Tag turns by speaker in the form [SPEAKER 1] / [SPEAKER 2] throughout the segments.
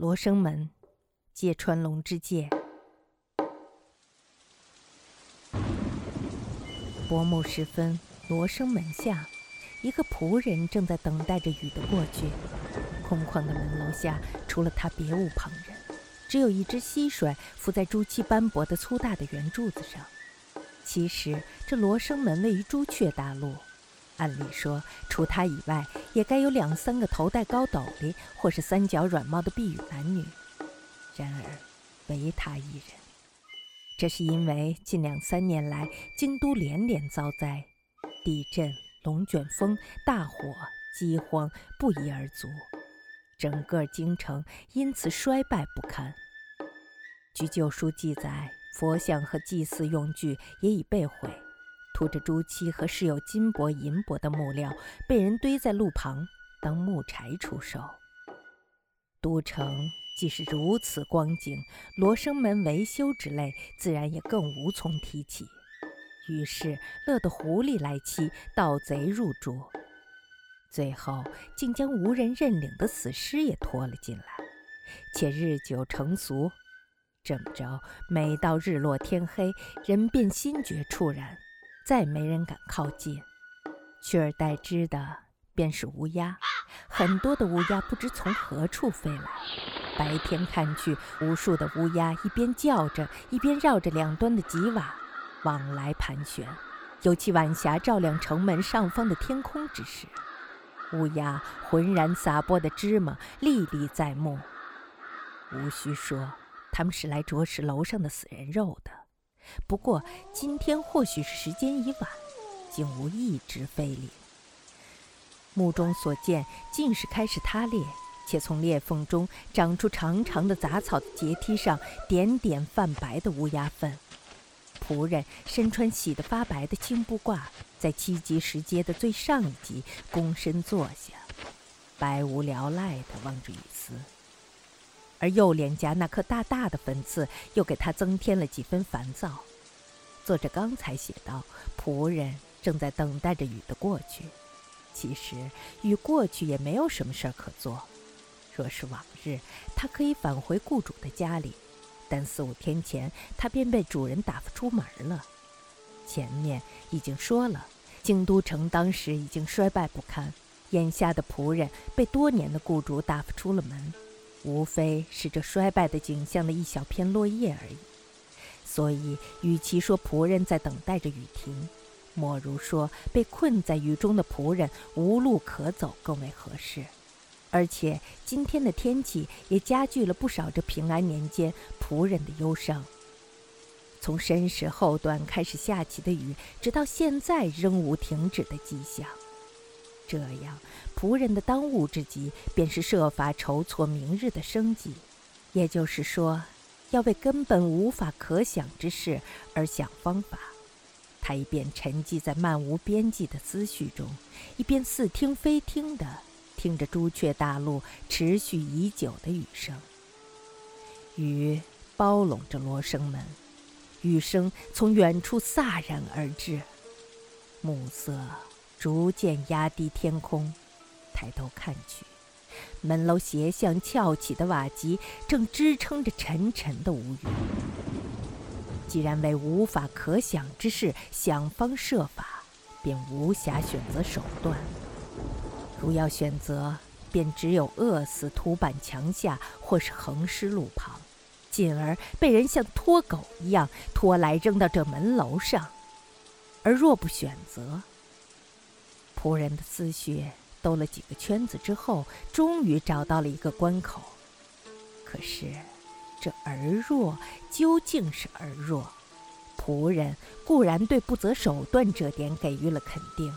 [SPEAKER 1] 罗生门，芥川龙之介。薄暮时分，罗生门下，一个仆人正在等待着雨的过去。空旷的门楼下，除了他，别无旁人，只有一只蟋蟀伏在朱漆斑驳的粗大的圆柱子上。其实，这罗生门位于朱雀大陆。按理说，除他以外，也该有两三个头戴高斗笠或是三角软帽的避雨男女。然而，唯他一人。这是因为近两三年来，京都连连遭灾，地震、龙卷风、大火、饥荒不一而足，整个京城因此衰败不堪。据旧书记载，佛像和祭祀用具也已被毁。涂着朱漆和饰有金箔银箔的木料，被人堆在路旁当木柴出售。都城既是如此光景，罗生门维修之类，自然也更无从提起。于是乐得狐狸来欺，盗贼入住，最后竟将无人认领的死尸也拖了进来，且日久成俗，这么着，每到日落天黑，人便心觉怵然。再没人敢靠近，取而代之的便是乌鸦。很多的乌鸦不知从何处飞来，白天看去，无数的乌鸦一边叫着，一边绕着两端的吉瓦往来盘旋。尤其晚霞照亮城门上方的天空之时，乌鸦浑然撒播的芝麻历历在目。无需说，他们是来啄食楼上的死人肉的。不过今天或许是时间已晚，竟无一只飞临。目中所见尽是开始塌裂，且从裂缝中长出长长的杂草的阶梯上，点点泛白的乌鸦粪。仆人身穿洗得发白的青布褂，在七级石阶的最上一级躬身坐下，百无聊赖地望着雨丝。而右脸颊那颗大大的粉刺，又给他增添了几分烦躁。作者刚才写道：“仆人正在等待着雨的过去。”其实雨过去也没有什么事儿可做。若是往日，他可以返回雇主的家里，但四五天前他便被主人打发出门了。前面已经说了，京都城当时已经衰败不堪，眼下的仆人被多年的雇主打发出了门。无非是这衰败的景象的一小片落叶而已，所以与其说仆人在等待着雨停，莫如说被困在雨中的仆人无路可走更为合适。而且今天的天气也加剧了不少这平安年间仆人的忧伤。从申时后段开始下起的雨，直到现在仍无停止的迹象。这样，仆人的当务之急便是设法筹措明日的生计，也就是说，要为根本无法可想之事而想方法。他一边沉寂在漫无边际的思绪中，一边似听非听地听着朱雀大陆持续已久的雨声。雨包拢着罗生门，雨声从远处飒然而至，暮色。逐渐压低天空，抬头看去，门楼斜向翘起的瓦脊正支撑着沉沉的乌云。既然为无法可想之事想方设法，便无暇选择手段。如要选择，便只有饿死土板墙下，或是横尸路旁，进而被人像拖狗一样拖来扔到这门楼上。而若不选择，仆人的思绪兜了几个圈子之后，终于找到了一个关口。可是，这儿弱究竟是儿弱？仆人固然对不择手段这点给予了肯定，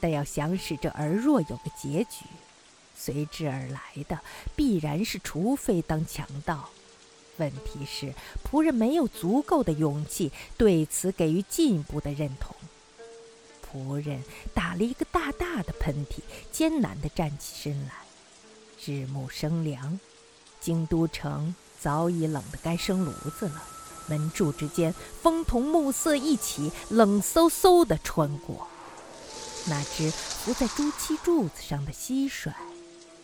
[SPEAKER 1] 但要想使这儿弱有个结局，随之而来的必然是除非当强盗。问题是，仆人没有足够的勇气对此给予进一步的认同。仆人打了一个大大的喷嚏，艰难地站起身来。日暮生凉，京都城早已冷得该生炉子了。门柱之间，风同暮色一起，冷飕飕地穿过。那只伏在朱漆柱子上的蟋蟀，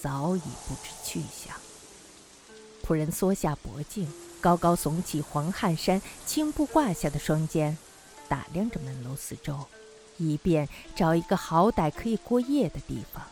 [SPEAKER 1] 早已不知去向。仆人缩下脖颈，高高耸起黄汗衫青布挂下的双肩，打量着门楼四周，以便找一个好歹可以过夜的地方，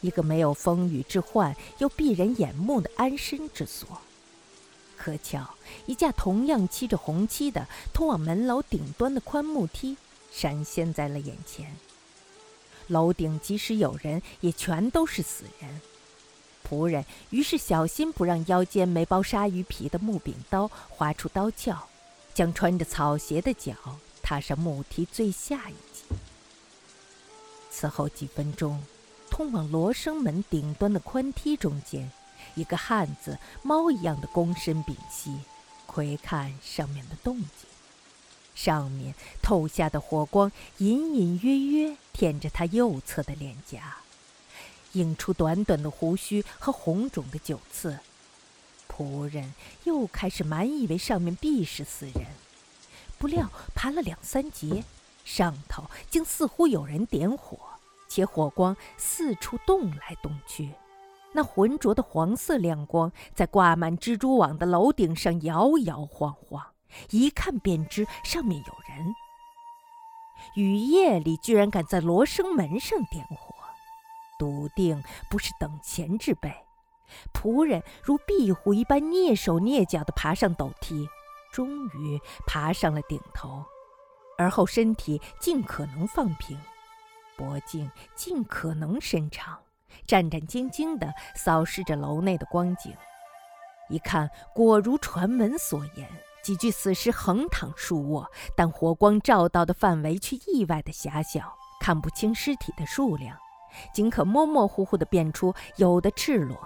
[SPEAKER 1] 一个没有风雨之患又避人眼目的安身之所。可巧，一架同样漆着红漆的通往门楼顶端的宽木梯闪现在了眼前。楼顶即使有人，也全都是死人。仆人于是小心不让腰间没包鲨鱼皮的木柄刀划出刀鞘，将穿着草鞋的脚踏上木梯最下一。此后几分钟，通往罗生门顶端的宽梯中间。一个汉子猫一样的躬身屏息，窥看上面的动静。上面透下的火光隐隐约约舔着他右侧的脸颊，映出短短的胡须和红肿的酒刺。仆人又开始满以为上面必是死人，不料爬了两三节，上头竟似乎有人点火，且火光四处动来动去。那浑浊的黄色亮光在挂满蜘蛛网的楼顶上摇摇晃晃，一看便知上面有人。雨夜里居然敢在罗生门上点火，笃定不是等闲之辈。仆人如壁虎一般蹑手蹑脚地爬上陡梯，终于爬上了顶头，而后身体尽可能放平，脖颈尽可能伸长。战战兢兢地扫视着楼内的光景，一看果如传闻所言，几具死尸横躺竖卧，但火光照到的范围却意外的狭小，看不清尸体的数量，仅可模模糊糊地辨出有的赤裸，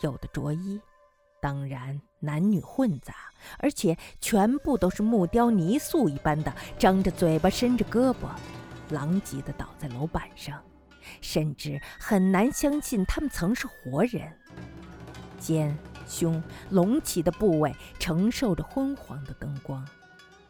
[SPEAKER 1] 有的着衣，当然男女混杂，而且全部都是木雕泥塑一般的，张着嘴巴，伸着胳膊，狼藉地倒在楼板上。甚至很难相信他们曾是活人。肩、胸隆起的部位承受着昏黄的灯光，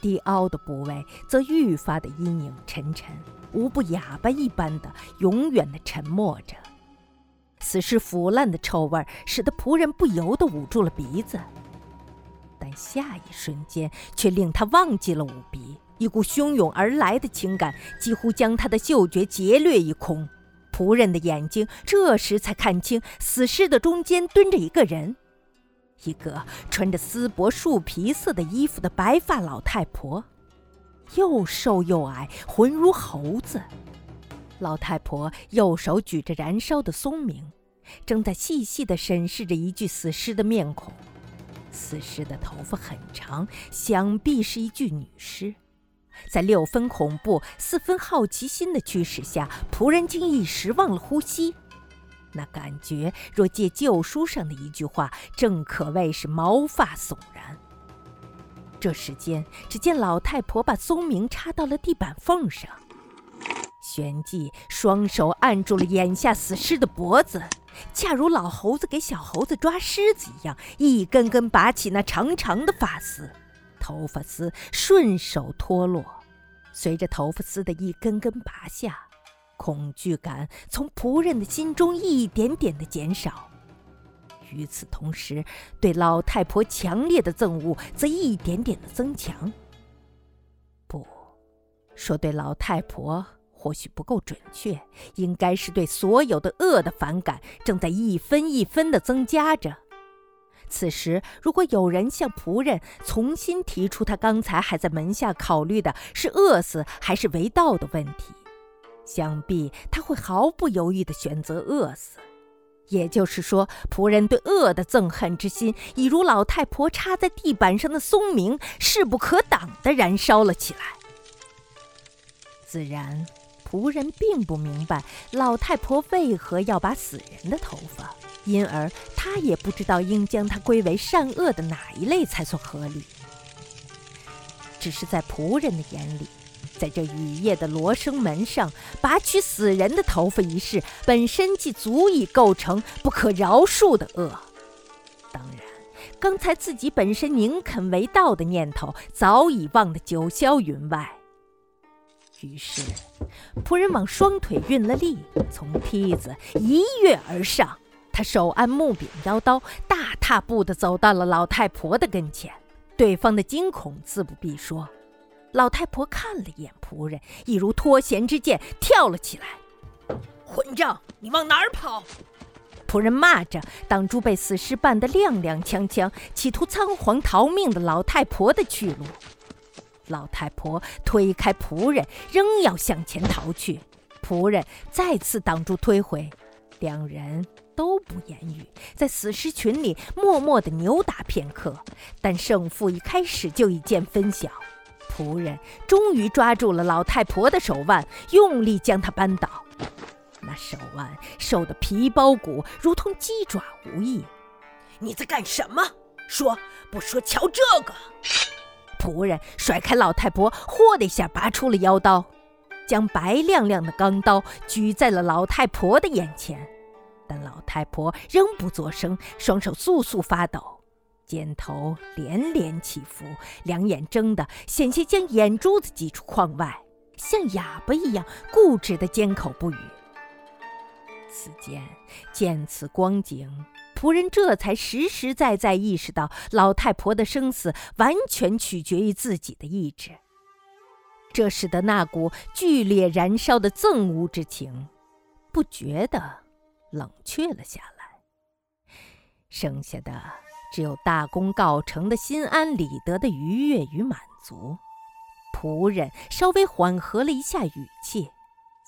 [SPEAKER 1] 低凹的部位则愈发的阴影沉沉，无不哑巴一般的永远的沉默着。死尸腐烂的臭味使得仆人不由得捂住了鼻子，但下一瞬间却令他忘记了捂鼻，一股汹涌而来的情感几乎将他的嗅觉劫掠一空。仆人的眼睛这时才看清，死尸的中间蹲着一个人，一个穿着丝帛树皮色的衣服的白发老太婆，又瘦又矮，浑如猴子。老太婆右手举着燃烧的松明，正在细细地审视着一具死尸的面孔。死尸的头发很长，想必是一具女尸。在六分恐怖、四分好奇心的驱使下，仆人竟一时忘了呼吸。那感觉若借旧书上的一句话，正可谓是毛发悚然。这时间，只见老太婆把松明插到了地板缝上，旋即双手按住了眼下死尸的脖子，恰如老猴子给小猴子抓虱子一样，一根根拔起那长长的发丝。头发丝顺手脱落，随着头发丝的一根根拔下，恐惧感从仆人的心中一点点的减少。与此同时，对老太婆强烈的憎恶则一点点的增强。不，说对老太婆或许不够准确，应该是对所有的恶的反感正在一分一分的增加着。此时，如果有人向仆人重新提出他刚才还在门下考虑的是饿死还是为盗的问题，想必他会毫不犹豫地选择饿死。也就是说，仆人对恶的憎恨之心，已如老太婆插在地板上的松明，势不可挡地燃烧了起来。自然，仆人并不明白老太婆为何要把死人的头发。因而他也不知道应将它归为善恶的哪一类才算合理。只是在仆人的眼里，在这雨夜的罗生门上拔取死人的头发一事，本身即足以构成不可饶恕的恶。当然，刚才自己本身宁肯为盗的念头早已忘得九霄云外。于是，仆人往双腿运了力，从梯子一跃而上。他手按木柄腰刀，大踏步地走到了老太婆的跟前。对方的惊恐自不必说。老太婆看了一眼仆人，一如脱弦之箭，跳了起来。
[SPEAKER 2] 混账！你往哪儿跑？
[SPEAKER 1] 仆人骂着，挡住被死尸绊得踉踉跄跄、企图仓皇逃命的老太婆的去路。老太婆推开仆人，仍要向前逃去。仆人再次挡住推回，两人都不言语，在死尸群里默默地扭打片刻。但胜负一开始就已见分晓。仆人终于抓住了老太婆的手腕，用力将她扳倒。那手腕瘦得皮包骨，如同鸡爪无异。
[SPEAKER 2] 你在干什么？说不说？瞧这个！
[SPEAKER 1] 仆人甩开老太婆，豁的一下拔出了腰刀，将白亮亮的钢刀举在了老太婆的眼前。但老太婆仍不作声，双手簌簌发抖，肩头连连起伏，两眼睁得险些将眼珠子挤出眶外，像哑巴一样固执地缄口不语。此间见此光景。仆人这才实实在在意识到，老太婆的生死完全取决于自己的意志。这使得那股剧烈燃烧的憎恶之情，不觉地冷却了下来。剩下的只有大功告成的心安理得的愉悦与满足。仆人稍微缓和了一下语气，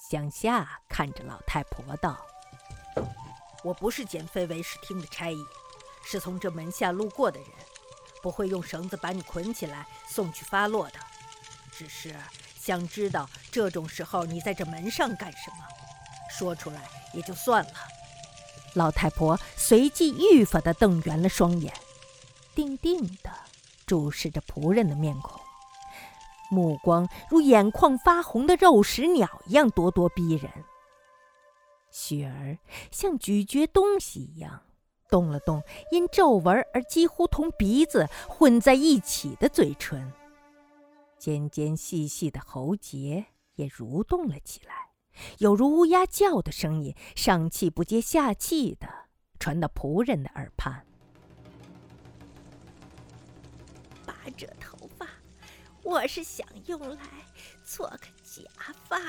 [SPEAKER 1] 向下看着老太婆道。我不是捡飞为师厅的差役，是从这门下路过的人，不会用绳子把你捆起来送去发落的。只是想知道这种时候你在这门上干什么，说出来也就算了。老太婆随即愈发的瞪圆了双眼，定定的注视着仆人的面孔，目光如眼眶发红的肉食鸟一样咄咄逼人。雪儿像咀嚼东西一样，动了动因皱纹而几乎同鼻子混在一起的嘴唇，尖尖细细的喉结也蠕动了起来，有如乌鸦叫的声音，上气不接下气的传到仆人的耳畔。
[SPEAKER 3] 拔这头发，我是想用来做个假发。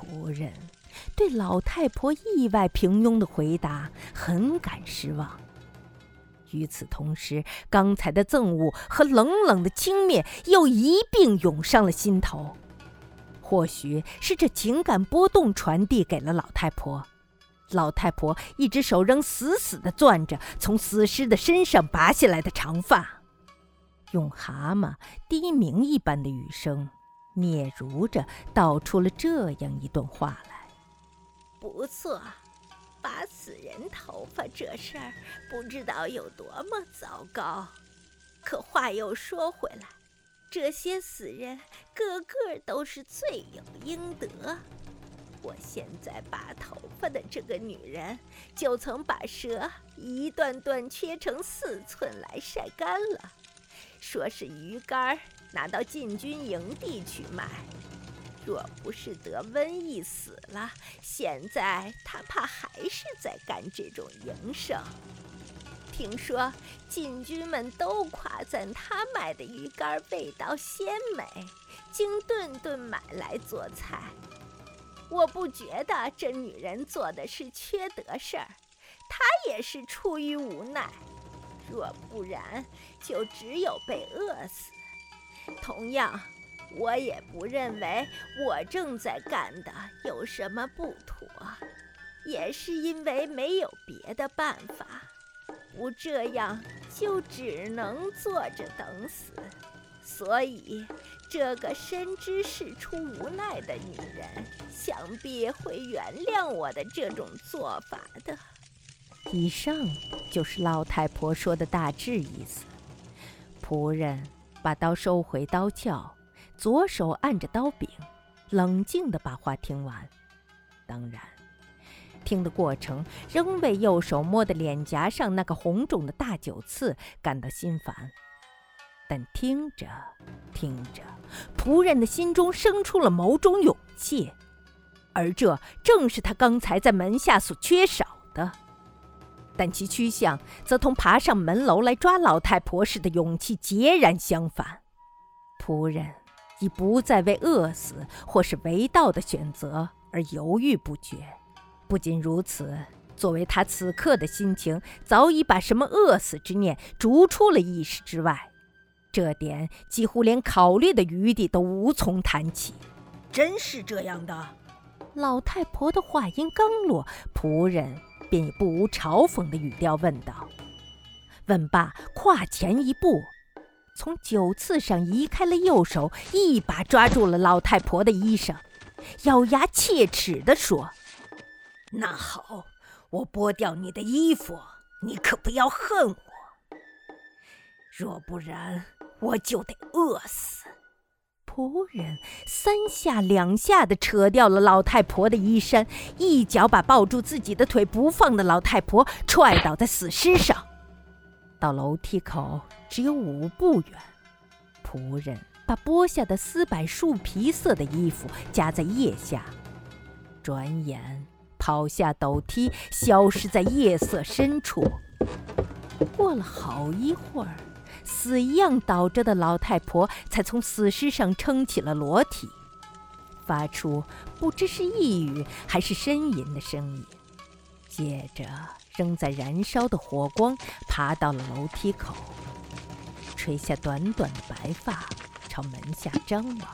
[SPEAKER 1] 仆人。对老太婆意外平庸的回答很感失望。与此同时，刚才的憎恶和冷冷的轻蔑又一并涌上了心头。或许是这情感波动传递给了老太婆，老太婆一只手仍死死地攥着从死尸的身上拔下来的长发，用蛤蟆低鸣一般的语声，嗫嚅着道出了这样一段话来。
[SPEAKER 3] 不错，拔死人头发这事儿不知道有多么糟糕。可话又说回来，这些死人个个都是罪有应得。我现在拔头发的这个女人，就曾把蛇一段段切成四寸来晒干了，说是鱼干，拿到禁军营地去卖。若不是得瘟疫死了，现在他怕还是在干这种营生。听说禁军们都夸赞他买的鱼干味道鲜美，经顿顿买来做菜。我不觉得这女人做的是缺德事儿，她也是出于无奈。若不然，就只有被饿死。同样。我也不认为我正在干的有什么不妥，也是因为没有别的办法，不这样就只能坐着等死。所以，这个深知事出无奈的女人，想必会原谅我的这种做法的。
[SPEAKER 1] 以上就是老太婆说的大致意思。仆人把刀收回刀鞘。左手按着刀柄，冷静地把话听完。当然，听的过程仍为右手摸的脸颊上那个红肿的大酒刺感到心烦。但听着听着，仆人的心中生出了某种勇气，而这正是他刚才在门下所缺少的。但其趋向则同爬上门楼来抓老太婆时的勇气截然相反。仆人已不再为饿死或是为盗的选择而犹豫不决。不仅如此，作为他此刻的心情，早已把什么饿死之念逐出了意识之外，这点几乎连考虑的余地都无从谈起。
[SPEAKER 2] 真是这样的。
[SPEAKER 1] 老太婆的话音刚落，仆人便以不无嘲讽的语调问道：“问罢，跨前一步，从酒刺上移开了右手，一把抓住了老太婆的衣裳，咬牙切齿地说：‘
[SPEAKER 2] 那好，我剥掉你的衣服，你可不要恨我。若不然，我就得饿死。’”
[SPEAKER 1] 仆人三下两下地扯掉了老太婆的衣衫，一脚把抱住自己的腿不放的老太婆踹倒在死尸上。到楼梯口只有五步远，仆人把剥下的丝柏树皮色的衣服夹在腋下，转眼跑下陡梯，消失在夜色深处。过了好一会儿。死一样倒着的老太婆才从死尸上撑起了裸体，发出不知是呓语还是呻吟的声音。接着，仍在燃烧的火光爬到了楼梯口，垂下短短的白发，朝门下张望。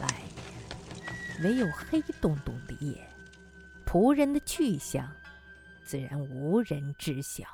[SPEAKER 1] 外面唯有黑洞洞的夜，仆人的去向，自然无人知晓。